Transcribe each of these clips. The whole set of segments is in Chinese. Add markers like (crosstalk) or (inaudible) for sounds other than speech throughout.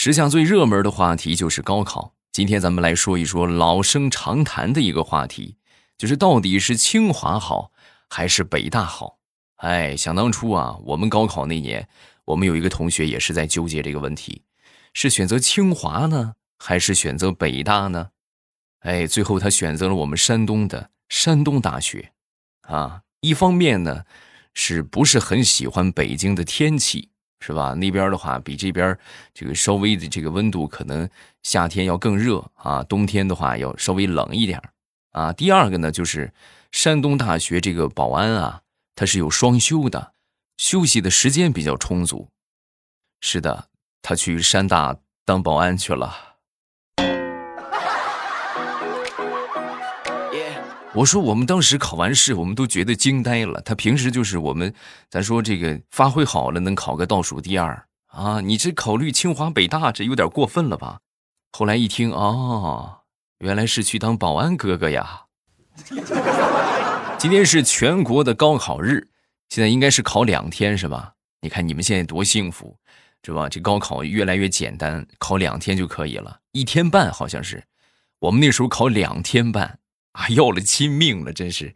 时下最热门的话题就是高考。今天咱们来说一说老生常谈的一个话题，就是到底是清华好还是北大好？哎，想当初啊，我们高考那年，我们有一个同学也是在纠结这个问题，是选择清华呢，还是选择北大呢？哎，最后他选择了我们山东的山东大学。啊，一方面呢，是不是很喜欢北京的天气？是吧？那边的话比这边这个稍微的这个温度可能夏天要更热啊，冬天的话要稍微冷一点啊。第二个呢，就是山东大学这个保安啊，他是有双休的，休息的时间比较充足。是的，他去山大当保安去了。我说，我们当时考完试，我们都觉得惊呆了。他平时就是我们，咱说这个发挥好了，能考个倒数第二啊。你这考虑清华北大，这有点过分了吧？后来一听，哦，原来是去当保安哥哥呀。今天是全国的高考日，现在应该是考两天是吧？你看你们现在多幸福，是吧？这高考越来越简单，考两天就可以了，一天半好像是。我们那时候考两天半。啊，(laughs) 要了亲命了，真是，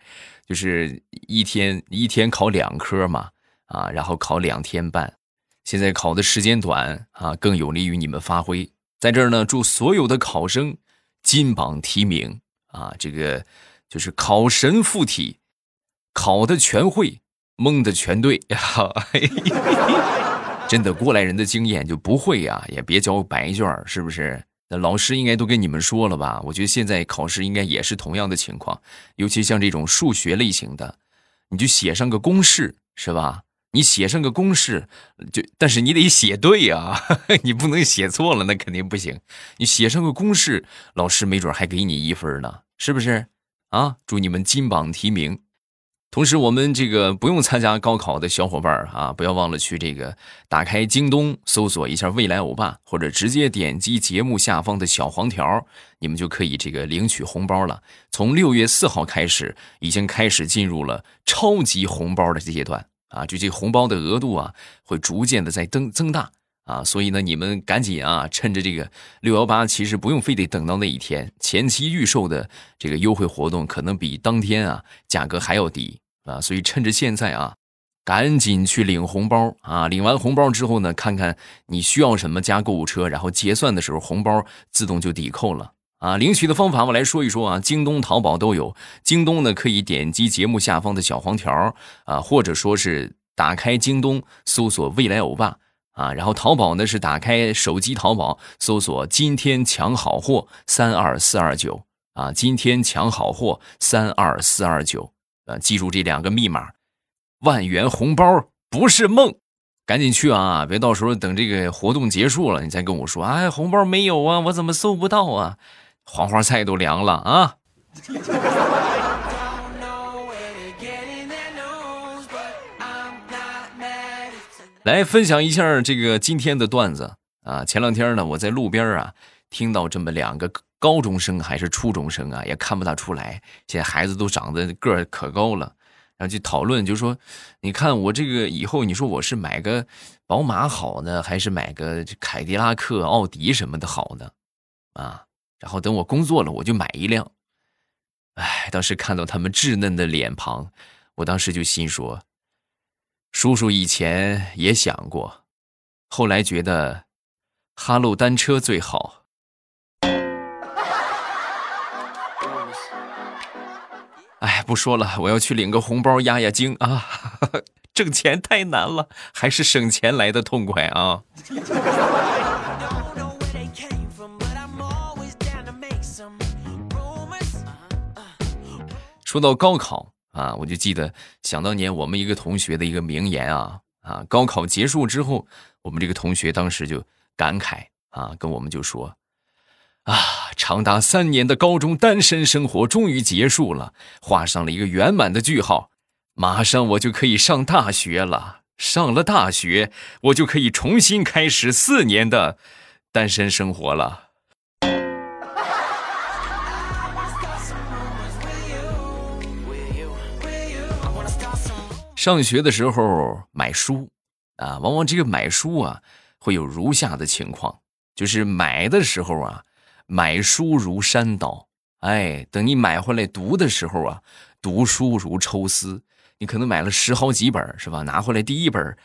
就是一天一天考两科嘛，啊，然后考两天半，现在考的时间短啊，更有利于你们发挥。在这儿呢，祝所有的考生金榜题名啊，这个就是考神附体，考的全会，蒙的全对呀，(laughs) (laughs) 真的过来人的经验就不会呀，也别交白卷，是不是？那老师应该都跟你们说了吧？我觉得现在考试应该也是同样的情况，尤其像这种数学类型的，你就写上个公式是吧？你写上个公式，就但是你得写对呀，(laughs) 你不能写错了，那肯定不行。你写上个公式，老师没准还给你一分呢，是不是？啊，祝你们金榜题名。同时，我们这个不用参加高考的小伙伴啊，不要忘了去这个打开京东搜索一下“未来欧巴”，或者直接点击节目下方的小黄条，你们就可以这个领取红包了。从六月四号开始，已经开始进入了超级红包的阶段啊！就这红包的额度啊，会逐渐的在增增大啊！所以呢，你们赶紧啊，趁着这个六幺八，其实不用非得等到那一天，前期预售的这个优惠活动，可能比当天啊价格还要低。啊，所以趁着现在啊，赶紧去领红包啊！领完红包之后呢，看看你需要什么加购物车，然后结算的时候红包自动就抵扣了啊！领取的方法我来说一说啊，京东、淘宝都有。京东呢可以点击节目下方的小黄条啊，或者说是打开京东搜索“未来欧巴”啊，然后淘宝呢是打开手机淘宝搜索“今天抢好货三二四二九”啊，“今天抢好货三二四二九”。啊，记住这两个密码，万元红包不是梦，赶紧去啊！别到时候等这个活动结束了，你再跟我说，哎，红包没有啊，我怎么搜不到啊？黄花菜都凉了啊！来分享一下这个今天的段子啊！前两天呢，我在路边啊，听到这么两个。高中生还是初中生啊，也看不大出来。现在孩子都长得个儿可高了，然后就讨论，就说：“你看我这个以后，你说我是买个宝马好呢，还是买个凯迪拉克、奥迪什么的好呢？啊，然后等我工作了，我就买一辆。”哎，当时看到他们稚嫩的脸庞，我当时就心说：“叔叔以前也想过，后来觉得哈喽单车最好。”哎，不说了，我要去领个红包压压惊啊！(laughs) 挣钱太难了，还是省钱来的痛快啊！说到高考啊，我就记得想当年我们一个同学的一个名言啊啊！高考结束之后，我们这个同学当时就感慨啊，跟我们就说。啊，长达三年的高中单身生活终于结束了，画上了一个圆满的句号。马上我就可以上大学了，上了大学，我就可以重新开始四年的单身生活了。上学的时候买书啊，往往这个买书啊，会有如下的情况就是买的时候啊，买书如山倒，哎，等你买回来读的时候啊，读书如抽丝。你可能买了十好几本，是吧？拿回来第一本，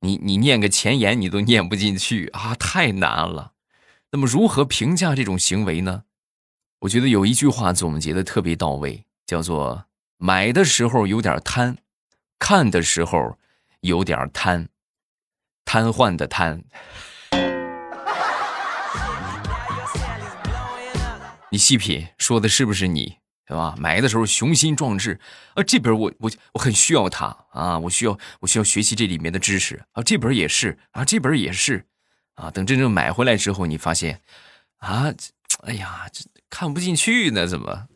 你你念个前言，你都念不进去啊，太难了。那么如何评价这种行为呢？我觉得有一句话总结的特别到位，叫做“买的时候有点贪，看的时候有点瘫，瘫痪的瘫”。你细品，说的是不是你？对吧？买的时候雄心壮志，啊，这本我我我很需要它啊，我需要我需要学习这里面的知识啊，这本也是啊，这本也是，啊，等真正买回来之后，你发现，啊，哎呀，这看不进去呢，怎么？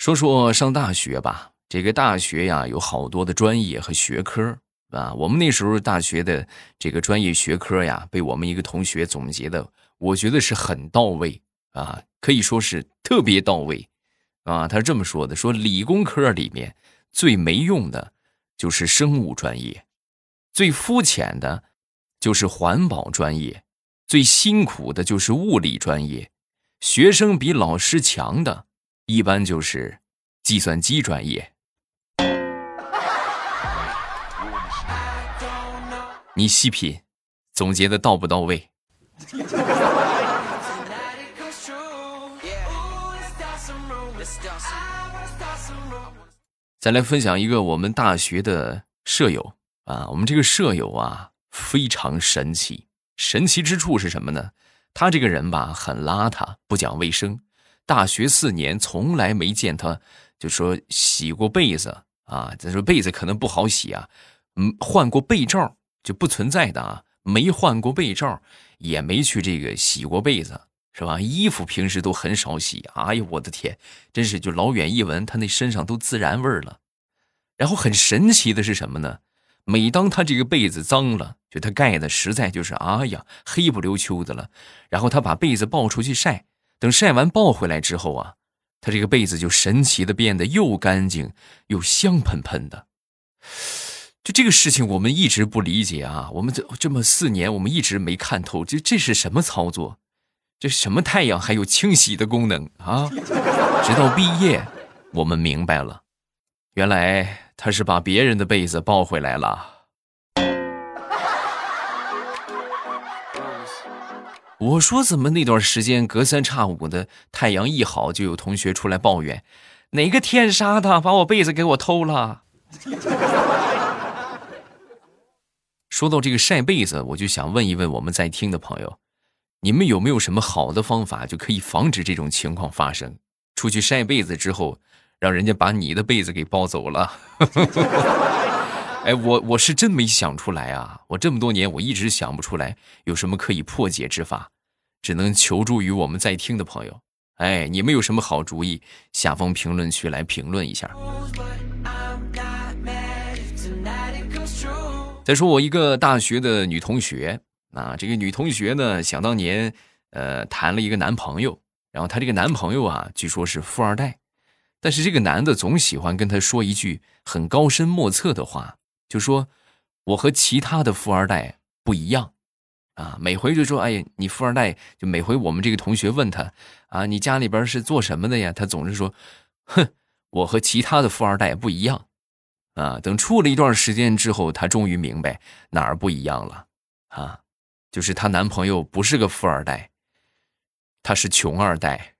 说说上大学吧，这个大学呀，有好多的专业和学科。啊，我们那时候大学的这个专业学科呀，被我们一个同学总结的，我觉得是很到位啊，可以说是特别到位啊。他是这么说的：说理工科里面最没用的，就是生物专业；最肤浅的，就是环保专业；最辛苦的，就是物理专业；学生比老师强的，一般就是计算机专业。你细品，总结的到不到位？再来分享一个我们大学的舍友啊，我们这个舍友啊非常神奇，神奇之处是什么呢？他这个人吧很邋遢，不讲卫生，大学四年从来没见他就说洗过被子啊，再说被子可能不好洗啊，嗯，换过被罩。就不存在的啊，没换过被罩，也没去这个洗过被子，是吧？衣服平时都很少洗。哎呦，我的天，真是就老远一闻，他那身上都自然味儿了。然后很神奇的是什么呢？每当他这个被子脏了，就他盖的实在就是哎呀黑不溜秋的了。然后他把被子抱出去晒，等晒完抱回来之后啊，他这个被子就神奇的变得又干净又香喷喷的。就这个事情，我们一直不理解啊！我们这这么四年，我们一直没看透，这这是什么操作？这什么太阳还有清洗的功能啊？直到毕业，我们明白了，原来他是把别人的被子抱回来了。我说怎么那段时间隔三差五的太阳一好，就有同学出来抱怨，哪个天杀的把我被子给我偷了？(laughs) 说到这个晒被子，我就想问一问我们在听的朋友，你们有没有什么好的方法，就可以防止这种情况发生？出去晒被子之后，让人家把你的被子给抱走了。(laughs) 哎，我我是真没想出来啊！我这么多年，我一直想不出来有什么可以破解之法，只能求助于我们在听的朋友。哎，你们有什么好主意？下方评论区来评论一下。再说我一个大学的女同学啊，这个女同学呢，想当年，呃，谈了一个男朋友，然后她这个男朋友啊，据说是富二代，但是这个男的总喜欢跟她说一句很高深莫测的话，就说我和其他的富二代不一样，啊，每回就说，哎，你富二代，就每回我们这个同学问他，啊，你家里边是做什么的呀？他总是说，哼，我和其他的富二代不一样。啊，等处了一段时间之后，她终于明白哪儿不一样了啊，就是她男朋友不是个富二代，他是穷二代。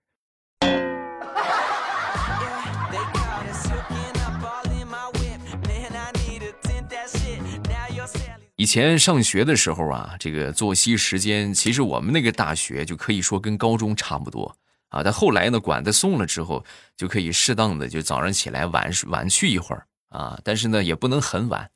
以前上学的时候啊，这个作息时间其实我们那个大学就可以说跟高中差不多啊，但后来呢管得松了之后，就可以适当的就早上起来晚晚去一会儿。啊，但是呢，也不能很晚，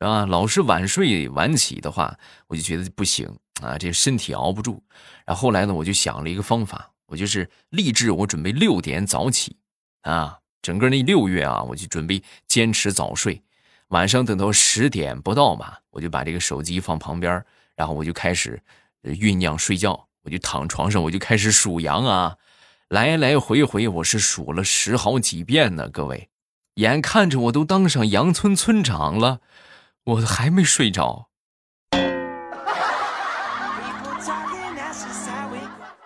啊，老是晚睡晚起的话，我就觉得不行啊，这身体熬不住。然后后来呢，我就想了一个方法，我就是立志，我准备六点早起，啊，整个那六月啊，我就准备坚持早睡，晚上等到十点不到嘛，我就把这个手机放旁边，然后我就开始酝酿睡觉，我就躺床上，我就开始数羊啊，来来回回，我是数了十好几遍呢，各位。眼看着我都当上羊村村长了，我还没睡着。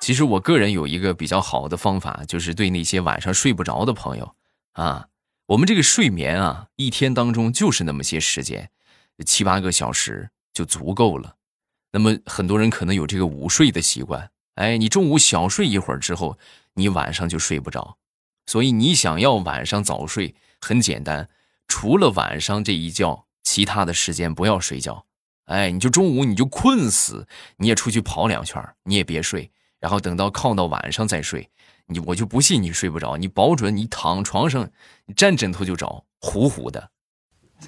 其实我个人有一个比较好的方法，就是对那些晚上睡不着的朋友啊，我们这个睡眠啊，一天当中就是那么些时间，七八个小时就足够了。那么很多人可能有这个午睡的习惯，哎，你中午小睡一会儿之后，你晚上就睡不着。所以你想要晚上早睡，很简单，除了晚上这一觉，其他的时间不要睡觉。哎，你就中午你就困死，你也出去跑两圈，你也别睡。然后等到靠到晚上再睡，你我就不信你睡不着，你保准你躺床上，你沾枕头就着，呼呼的。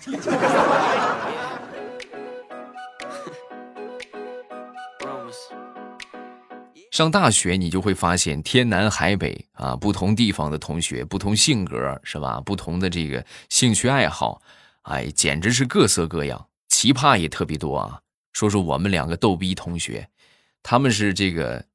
(laughs) 上大学你就会发现天南海北啊，不同地方的同学，不同性格是吧？不同的这个兴趣爱好，哎，简直是各色各样，奇葩也特别多啊。说说我们两个逗逼同学，他们是这个。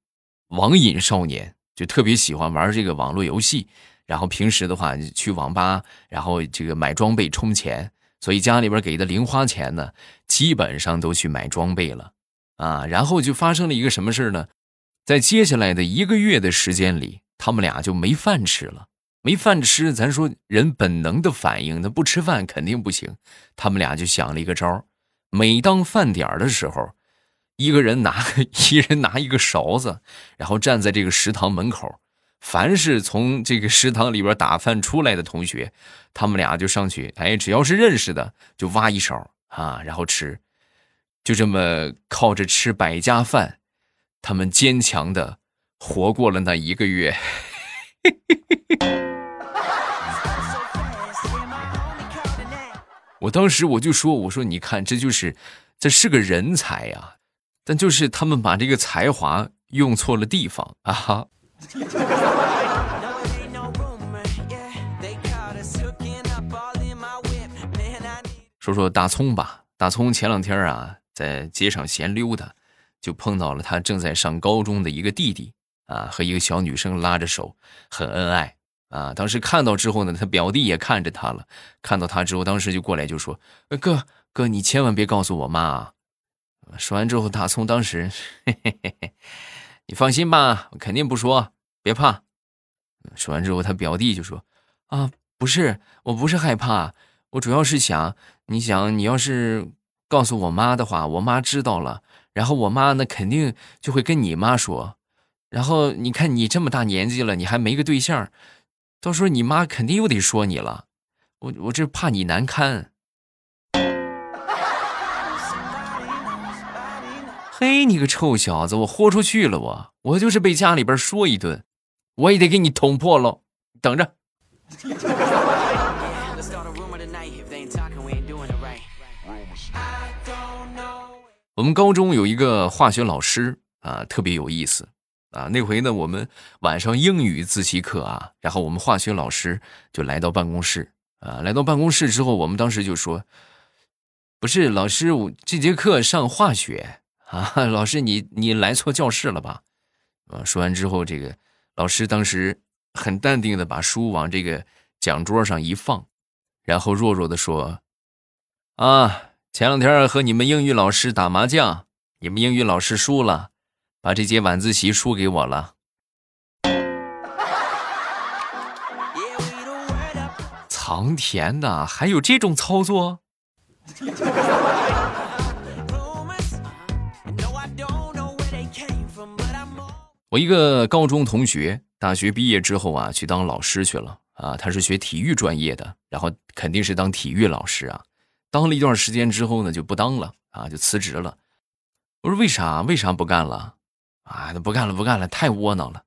网瘾少年就特别喜欢玩这个网络游戏，然后平时的话去网吧，然后这个买装备充钱，所以家里边给的零花钱呢，基本上都去买装备了啊。然后就发生了一个什么事呢？在接下来的一个月的时间里，他们俩就没饭吃了。没饭吃，咱说人本能的反应，那不吃饭肯定不行。他们俩就想了一个招每当饭点的时候。一个人拿 (laughs) 一人拿一个勺子，然后站在这个食堂门口，凡是从这个食堂里边打饭出来的同学，他们俩就上去，哎，只要是认识的就挖一勺啊，然后吃，就这么靠着吃百家饭，他们坚强的活过了那一个月。(laughs) 我当时我就说，我说你看，这就是这是个人才呀。但就是他们把这个才华用错了地方啊！哈。说说大葱吧，大葱前两天啊，在街上闲溜达，就碰到了他正在上高中的一个弟弟啊，和一个小女生拉着手，很恩爱啊。当时看到之后呢，他表弟也看着他了，看到他之后，当时就过来就说：“哥哥，你千万别告诉我妈。”说完之后，大葱当时，嘿嘿嘿嘿，你放心吧，我肯定不说，别怕。说完之后，他表弟就说：“啊，不是，我不是害怕，我主要是想，你想，你要是告诉我妈的话，我妈知道了，然后我妈那肯定就会跟你妈说，然后你看你这么大年纪了，你还没个对象，到时候你妈肯定又得说你了，我我这怕你难堪。”嘿，你个臭小子，我豁出去了！我我就是被家里边说一顿，我也得给你捅破喽！等着。(laughs) 我们高中有一个化学老师啊，特别有意思啊。那回呢，我们晚上英语自习课啊，然后我们化学老师就来到办公室啊。来到办公室之后，我们当时就说：“不是老师，我这节课上化学。”啊，(laughs) 老师，你你来错教室了吧？啊，说完之后，这个老师当时很淡定的把书往这个讲桌上一放，然后弱弱的说：“啊，前两天和你们英语老师打麻将，你们英语老师输了，把这节晚自习输给我了。(laughs) ”藏田的还有这种操作？(laughs) 我一个高中同学，大学毕业之后啊，去当老师去了啊。他是学体育专业的，然后肯定是当体育老师啊。当了一段时间之后呢，就不当了啊，就辞职了。我说为啥？为啥不干了？啊，不干了，不干了，太窝囊了。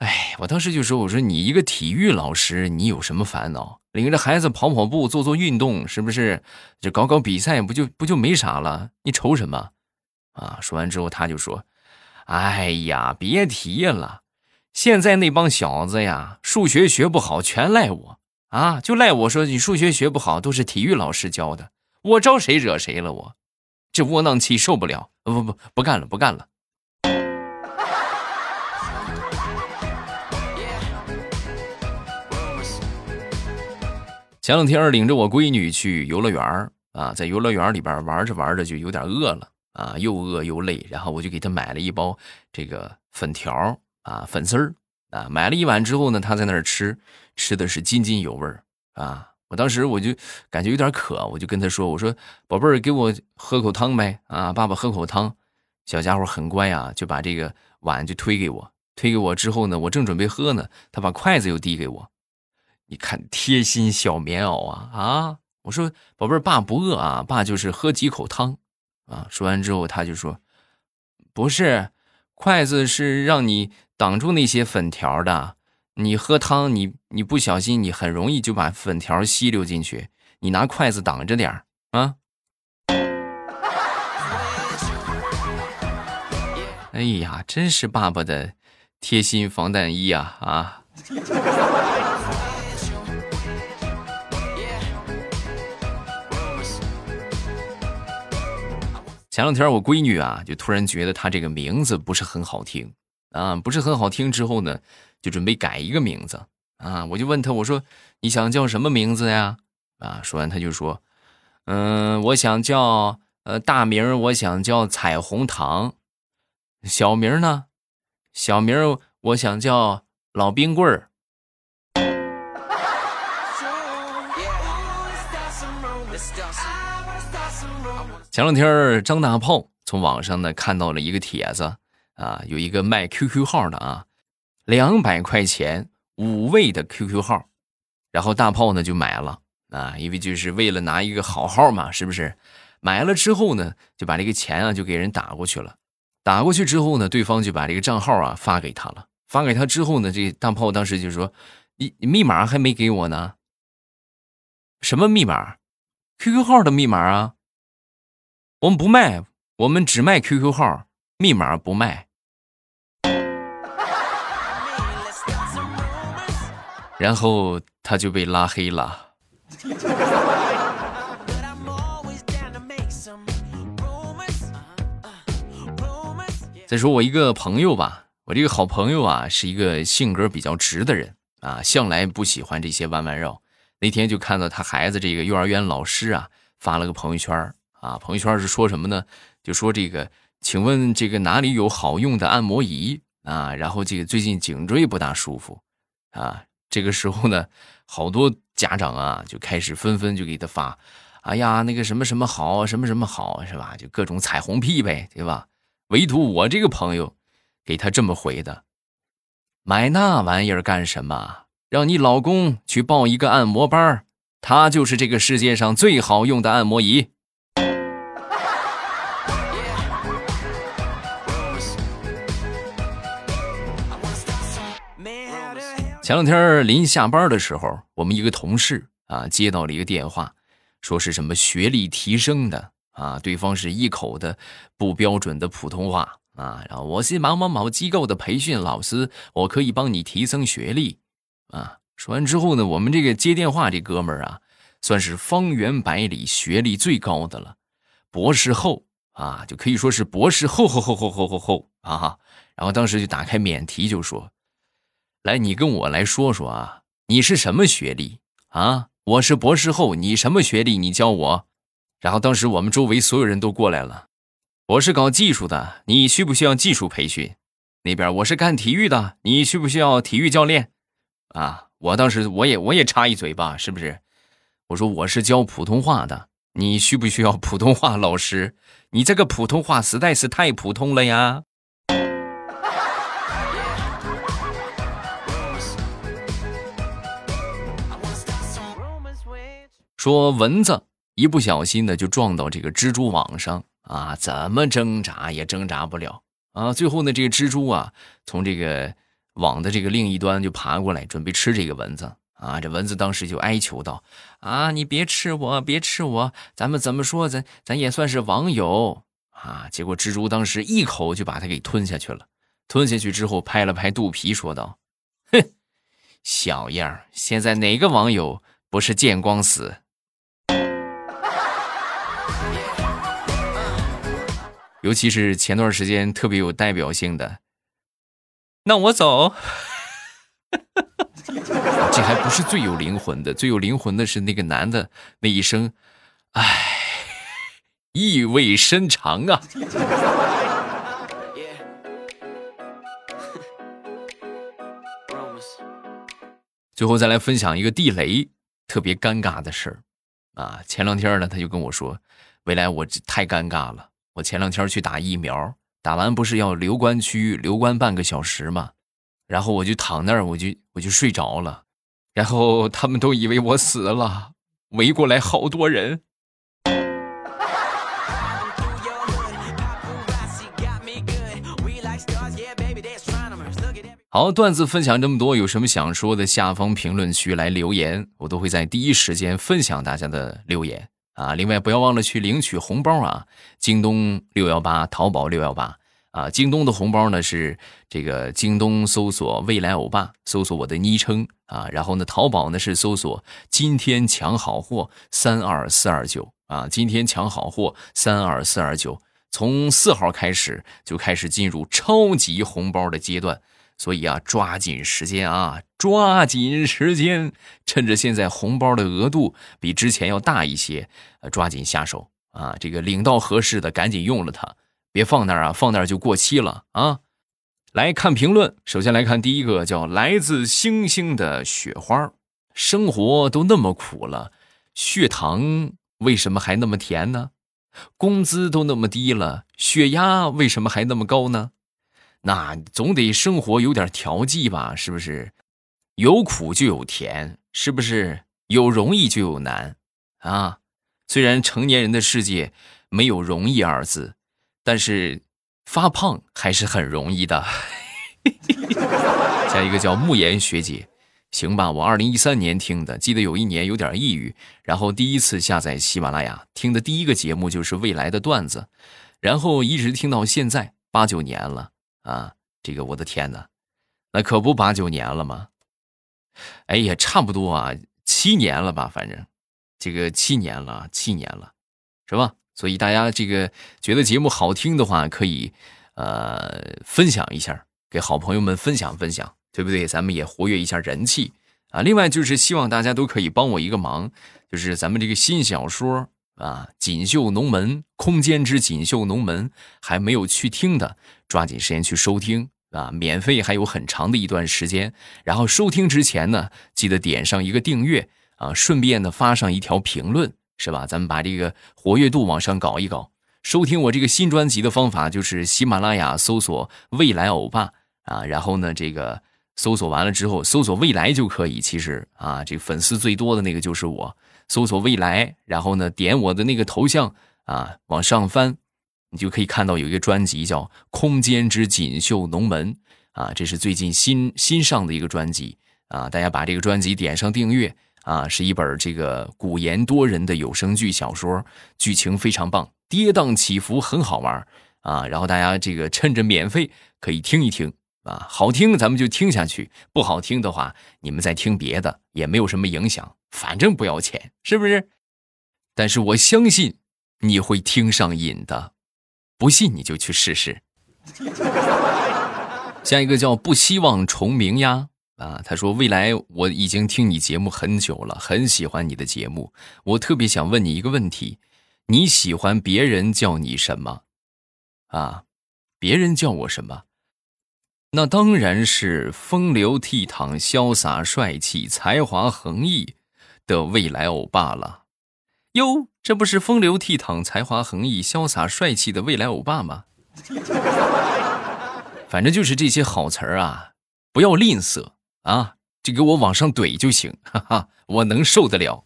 哎，我当时就说，我说你一个体育老师，你有什么烦恼？领着孩子跑跑步，做做运动，是不是？就搞搞比赛，不就不就没啥了？你愁什么？啊！说完之后，他就说。哎呀，别提了！现在那帮小子呀，数学学不好，全赖我啊！就赖我说你数学学不好，都是体育老师教的。我招谁惹谁了？我这窝囊气受不了！不不不干了，不干了！前两天领着我闺女去游乐园啊，在游乐园里边玩着玩着就有点饿了啊，又饿又累，然后我就给他买了一包这个粉条啊，粉丝儿啊，买了一碗之后呢，他在那儿吃，吃的是津津有味啊。我当时我就感觉有点渴，我就跟他说：“我说宝贝儿，给我喝口汤呗啊，爸爸喝口汤。”小家伙很乖啊，就把这个碗就推给我，推给我之后呢，我正准备喝呢，他把筷子又递给我。你看贴心小棉袄啊啊！我说宝贝儿，爸不饿啊，爸就是喝几口汤啊。说完之后，他就说：“不是，筷子是让你挡住那些粉条的。你喝汤，你你不小心，你很容易就把粉条吸溜进去。你拿筷子挡着点啊。”哎呀，真是爸爸的贴心防弹衣啊啊！前两天我闺女啊，就突然觉得她这个名字不是很好听啊，不是很好听。之后呢，就准备改一个名字啊。我就问她，我说你想叫什么名字呀？啊，说完她就说，嗯，我想叫呃大名，我想叫彩虹糖。小名呢？小名我想叫老冰棍儿。前两天张大炮从网上呢看到了一个帖子啊，有一个卖 QQ 号的啊，两百块钱五位的 QQ 号，然后大炮呢就买了啊，因为就是为了拿一个好号嘛，是不是？买了之后呢，就把这个钱啊就给人打过去了。打过去之后呢，对方就把这个账号啊发给他了。发给他之后呢，这大炮当时就说：“你密码还没给我呢。”“什么密码？QQ 号的密码啊？我们不卖，我们只卖 QQ 号，密码不卖。”然后他就被拉黑了。再说我一个朋友吧，我这个好朋友啊，是一个性格比较直的人啊，向来不喜欢这些弯弯绕。那天就看到他孩子这个幼儿园老师啊发了个朋友圈啊，朋友圈是说什么呢？就说这个，请问这个哪里有好用的按摩仪啊？然后这个最近颈椎不大舒服啊。这个时候呢，好多家长啊就开始纷纷就给他发，哎呀，那个什么什么好，什么什么好，是吧？就各种彩虹屁呗，对吧？唯独我这个朋友，给他这么回的：买那玩意儿干什么？让你老公去报一个按摩班他就是这个世界上最好用的按摩仪。前两天临下班的时候，我们一个同事啊接到了一个电话，说是什么学历提升的。啊，对方是一口的不标准的普通话啊，然后我是某某某机构的培训老师，我可以帮你提升学历啊。说完之后呢，我们这个接电话这哥们儿啊，算是方圆百里学历最高的了，博士后啊，就可以说是博士后后后后后后后啊。然后当时就打开免提就说：“来，你跟我来说说啊，你是什么学历啊？我是博士后，你什么学历？你教我。”然后当时我们周围所有人都过来了，我是搞技术的，你需不需要技术培训？那边我是干体育的，你需不需要体育教练？啊，我当时我也我也插一嘴吧，是不是？我说我是教普通话的，你需不需要普通话老师？你这个普通话实在是太普通了呀！说蚊子。一不小心呢，就撞到这个蜘蛛网上啊！怎么挣扎也挣扎不了啊！最后呢，这个蜘蛛啊，从这个网的这个另一端就爬过来，准备吃这个蚊子啊！这蚊子当时就哀求道：“啊，你别吃我，别吃我，咱们怎么说，咱咱也算是网友啊！”结果蜘蛛当时一口就把它给吞下去了。吞下去之后，拍了拍肚皮，说道：“哼，小样现在哪个网友不是见光死？”尤其是前段时间特别有代表性的，那我走。(laughs) 这还不是最有灵魂的，最有灵魂的是那个男的那一声，唉，意味深长啊。最后再来分享一个地雷特别尴尬的事儿啊！前两天呢，他就跟我说：“未来我太尴尬了，我前两天去打疫苗，打完不是要留观区留观半个小时吗？然后我就躺那儿，我就我就睡着了，然后他们都以为我死了，围过来好多人。”好，段子分享这么多，有什么想说的，下方评论区来留言，我都会在第一时间分享大家的留言啊。另外，不要忘了去领取红包啊！京东六幺八，淘宝六幺八啊。京东的红包呢是这个京东搜索“未来欧巴”，搜索我的昵称啊。然后呢，淘宝呢是搜索“今天抢好货三二四二九”啊。今天抢好货三二四二九，从四号开始就开始进入超级红包的阶段。所以啊，抓紧时间啊，抓紧时间，趁着现在红包的额度比之前要大一些，抓紧下手啊！这个领到合适的，赶紧用了它，别放那儿啊，放那儿就过期了啊！来看评论，首先来看第一个，叫来自星星的雪花，生活都那么苦了，血糖为什么还那么甜呢？工资都那么低了，血压为什么还那么高呢？那总得生活有点调剂吧，是不是？有苦就有甜，是不是？有容易就有难，啊！虽然成年人的世界没有容易二字，但是发胖还是很容易的。(laughs) 下一个叫慕言学姐，行吧，我二零一三年听的，记得有一年有点抑郁，然后第一次下载喜马拉雅听的第一个节目就是未来的段子，然后一直听到现在八九年了。啊，这个我的天哪，那可不八九年了吗？哎呀，差不多啊，七年了吧，反正这个七年了，七年了，是吧？所以大家这个觉得节目好听的话，可以呃分享一下，给好朋友们分享分享，对不对？咱们也活跃一下人气啊。另外就是希望大家都可以帮我一个忙，就是咱们这个新小说。啊，锦绣龙门空间之锦绣龙门还没有去听的，抓紧时间去收听啊！免费还有很长的一段时间。然后收听之前呢，记得点上一个订阅啊，顺便呢发上一条评论，是吧？咱们把这个活跃度往上搞一搞。收听我这个新专辑的方法就是喜马拉雅搜索“未来欧巴”啊，然后呢，这个搜索完了之后，搜索“未来”就可以。其实啊，这粉丝最多的那个就是我。搜索未来，然后呢，点我的那个头像啊，往上翻，你就可以看到有一个专辑叫《空间之锦绣龙门》啊，这是最近新新上的一个专辑啊，大家把这个专辑点上订阅啊，是一本这个古言多人的有声剧小说，剧情非常棒，跌宕起伏，很好玩啊，然后大家这个趁着免费可以听一听啊，好听咱们就听下去，不好听的话你们再听别的也没有什么影响。反正不要钱，是不是？但是我相信你会听上瘾的，不信你就去试试。下一个叫不希望重名呀啊，他说未来我已经听你节目很久了，很喜欢你的节目，我特别想问你一个问题：你喜欢别人叫你什么？啊，别人叫我什么？那当然是风流倜傥、潇洒帅气、才华横溢。的未来欧巴了，哟，这不是风流倜傥、才华横溢、潇洒帅气的未来欧巴吗？(laughs) 反正就是这些好词儿啊，不要吝啬啊，就给我往上怼就行，哈哈，我能受得了。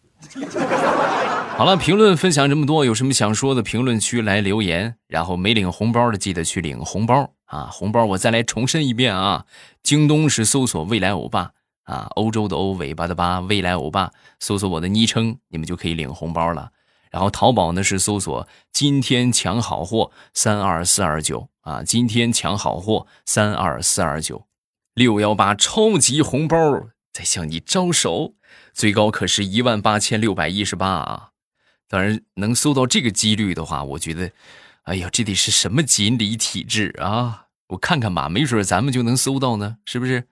好了，评论分享这么多，有什么想说的，评论区来留言。然后没领红包的，记得去领红包啊！红包我再来重申一遍啊，京东是搜索未来欧巴。啊，欧洲的欧，尾巴的巴，未来欧巴，搜索我的昵称，你们就可以领红包了。然后淘宝呢是搜索“今天抢好货三二四二九”啊，今天抢好货三二四二九，六幺八超级红包在向你招手，最高可是一万八千六百一十八啊！当然能搜到这个几率的话，我觉得，哎呀，这得是什么锦鲤体质啊？我看看吧，没准咱们就能搜到呢，是不是？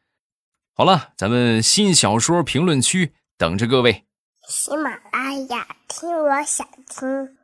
好了，咱们新小说评论区等着各位。喜马拉雅，听我想听。